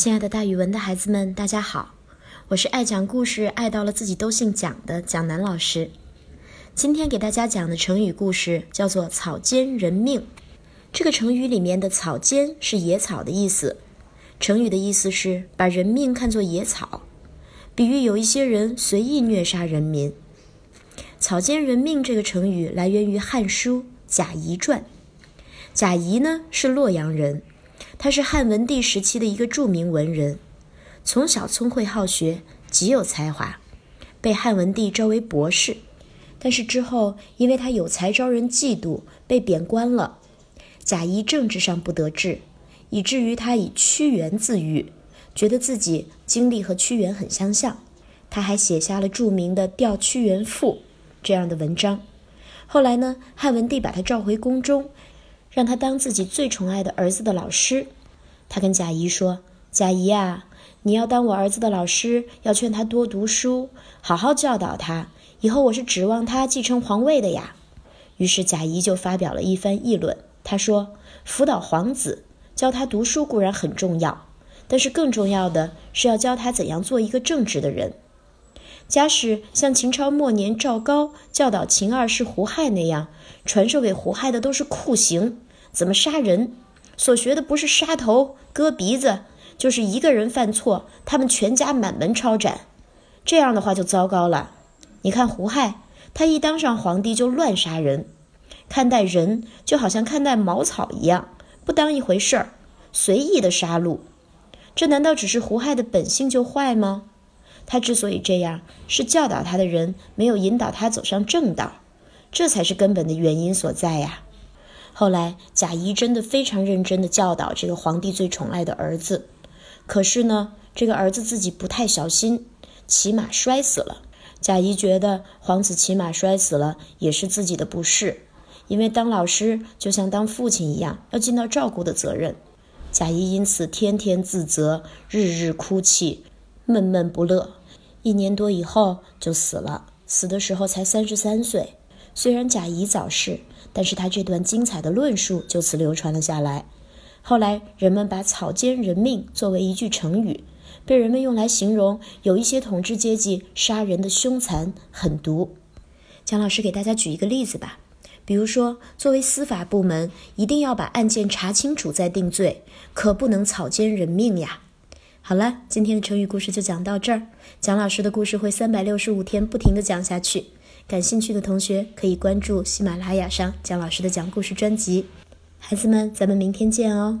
亲爱的，大语文的孩子们，大家好！我是爱讲故事、爱到了自己都姓蒋的蒋楠老师。今天给大家讲的成语故事叫做“草菅人命”。这个成语里面的“草菅”是野草的意思。成语的意思是把人命看作野草，比喻有一些人随意虐杀人民。“草菅人命”这个成语来源于《汉书·贾谊传》。贾谊呢是洛阳人。他是汉文帝时期的一个著名文人，从小聪慧好学，极有才华，被汉文帝招为博士。但是之后，因为他有才招人嫉妒，被贬官了。贾谊政治上不得志，以至于他以屈原自喻，觉得自己经历和屈原很相像。他还写下了著名的《吊屈原赋》这样的文章。后来呢，汉文帝把他召回宫中。让他当自己最宠爱的儿子的老师。他跟贾谊说：“贾谊啊，你要当我儿子的老师，要劝他多读书，好好教导他。以后我是指望他继承皇位的呀。”于是贾谊就发表了一番议论。他说：“辅导皇子，教他读书固然很重要，但是更重要的是要教他怎样做一个正直的人。假使像秦朝末年赵高教导秦二世胡亥那样，传授给胡亥的都是酷刑。”怎么杀人？所学的不是杀头、割鼻子，就是一个人犯错，他们全家满门抄斩。这样的话就糟糕了。你看胡亥，他一当上皇帝就乱杀人，看待人就好像看待茅草一样，不当一回事儿，随意的杀戮。这难道只是胡亥的本性就坏吗？他之所以这样，是教导他的人没有引导他走上正道，这才是根本的原因所在呀。后来，贾谊真的非常认真地教导这个皇帝最宠爱的儿子。可是呢，这个儿子自己不太小心，骑马摔死了。贾谊觉得皇子骑马摔死了也是自己的不是，因为当老师就像当父亲一样，要尽到照顾的责任。贾谊因此天天自责，日日哭泣，闷闷不乐。一年多以后就死了，死的时候才三十三岁。虽然贾谊早逝。但是他这段精彩的论述就此流传了下来。后来人们把“草菅人命”作为一句成语，被人们用来形容有一些统治阶级杀人的凶残狠毒。蒋老师给大家举一个例子吧，比如说，作为司法部门，一定要把案件查清楚再定罪，可不能草菅人命呀。好了，今天的成语故事就讲到这儿。蒋老师的故事会三百六十五天不停的讲下去。感兴趣的同学可以关注喜马拉雅上蒋老师的讲故事专辑。孩子们，咱们明天见哦。